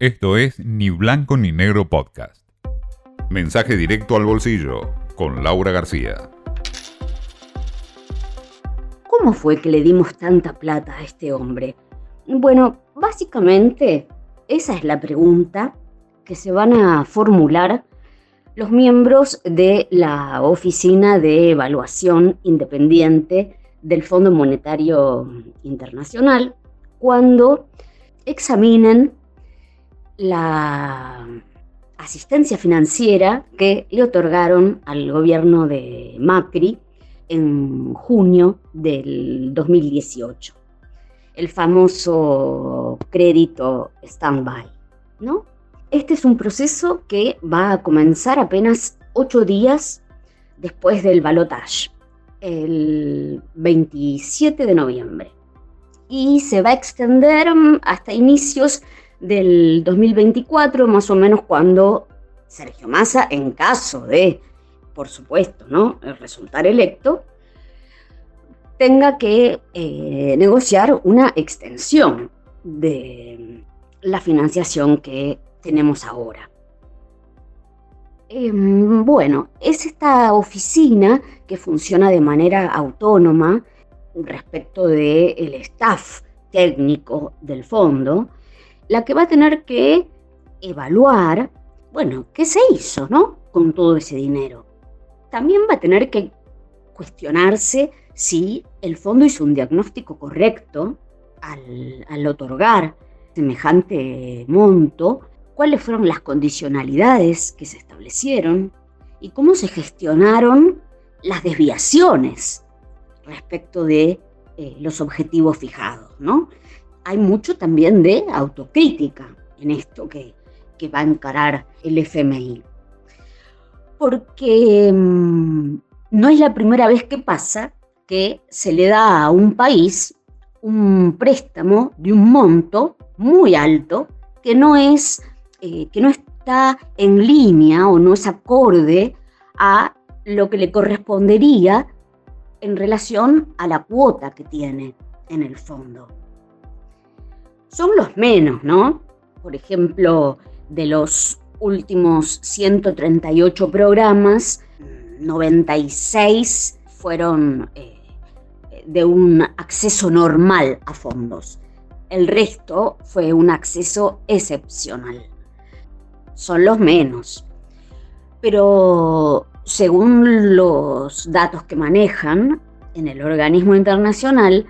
Esto es Ni Blanco ni Negro Podcast. Mensaje directo al bolsillo con Laura García. ¿Cómo fue que le dimos tanta plata a este hombre? Bueno, básicamente esa es la pregunta que se van a formular los miembros de la Oficina de Evaluación Independiente del Fondo Monetario Internacional cuando examinen la asistencia financiera que le otorgaron al gobierno de Macri en junio del 2018. El famoso crédito stand-by, ¿no? Este es un proceso que va a comenzar apenas ocho días después del balotaje, el 27 de noviembre. Y se va a extender hasta inicios del 2024, más o menos cuando Sergio Massa, en caso de, por supuesto, ¿no? resultar electo, tenga que eh, negociar una extensión de la financiación que tenemos ahora. Em, bueno, es esta oficina que funciona de manera autónoma respecto del staff técnico del fondo, la que va a tener que evaluar, bueno, qué se hizo, ¿no? Con todo ese dinero. También va a tener que cuestionarse si el fondo hizo un diagnóstico correcto al, otorgar semejante monto, cuáles fueron las condicionalidades que se establecieron y cómo se gestionaron las desviaciones respecto de eh, los objetivos fijados, ¿no? Hay mucho también de autocrítica en esto que, va a encarar el FMI. Porque mm, no es la primera vez que pasa que se le da a un país un préstamo de un monto muy alto que no es eh, que no está en línea o no es acorde a lo que le correspondería en relación a la cuota que tiene en el fondo son los menos, ¿no? Por ejemplo, de los últimos 138 programas, 96 fueron eh, de un acceso normal a fondos. El resto fue un acceso excepcional. Son los menos. Pero según los datos que manejan en el organismo internacional,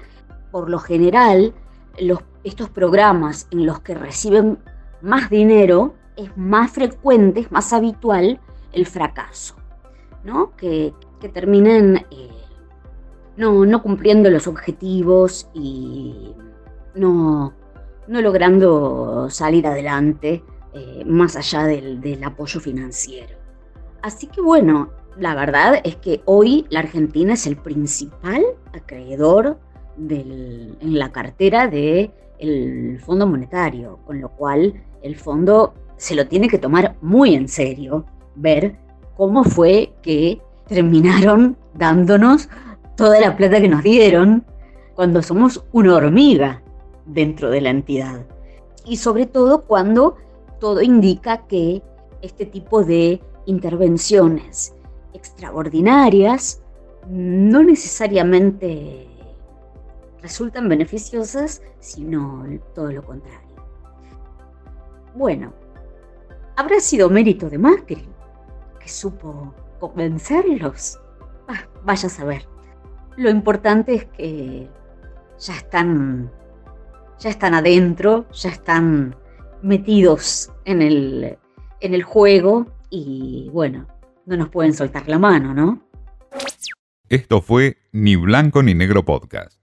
por lo general, los estos programas en los que reciben más dinero, es más frecuente, es más habitual el fracaso, ¿no? que, terminen eh, no, cumpliendo los objetivos y no, logrando salir adelante eh, más allá del, del apoyo financiero. Así que bueno, la verdad es que hoy la Argentina es el principal acreedor en la cartera de el Fondo Monetario, con lo cual el fondo se lo tiene que tomar muy en serio, ver cómo fue que terminaron dándonos toda la plata que nos dieron cuando somos una hormiga dentro de la entidad. Y sobre todo cuando todo indica que este tipo de intervenciones extraordinarias no necesariamente resultan beneficiosas, sino todo lo contrario. Bueno, ¿habrá sido mérito de Macri que supo convencerlos? Ah, vaya a saber. Lo importante es que ya están, ya están adentro, ya están metidos en el, en el juego y bueno, no nos pueden soltar la mano, ¿no? Esto fue Ni Blanco ni Negro Podcast.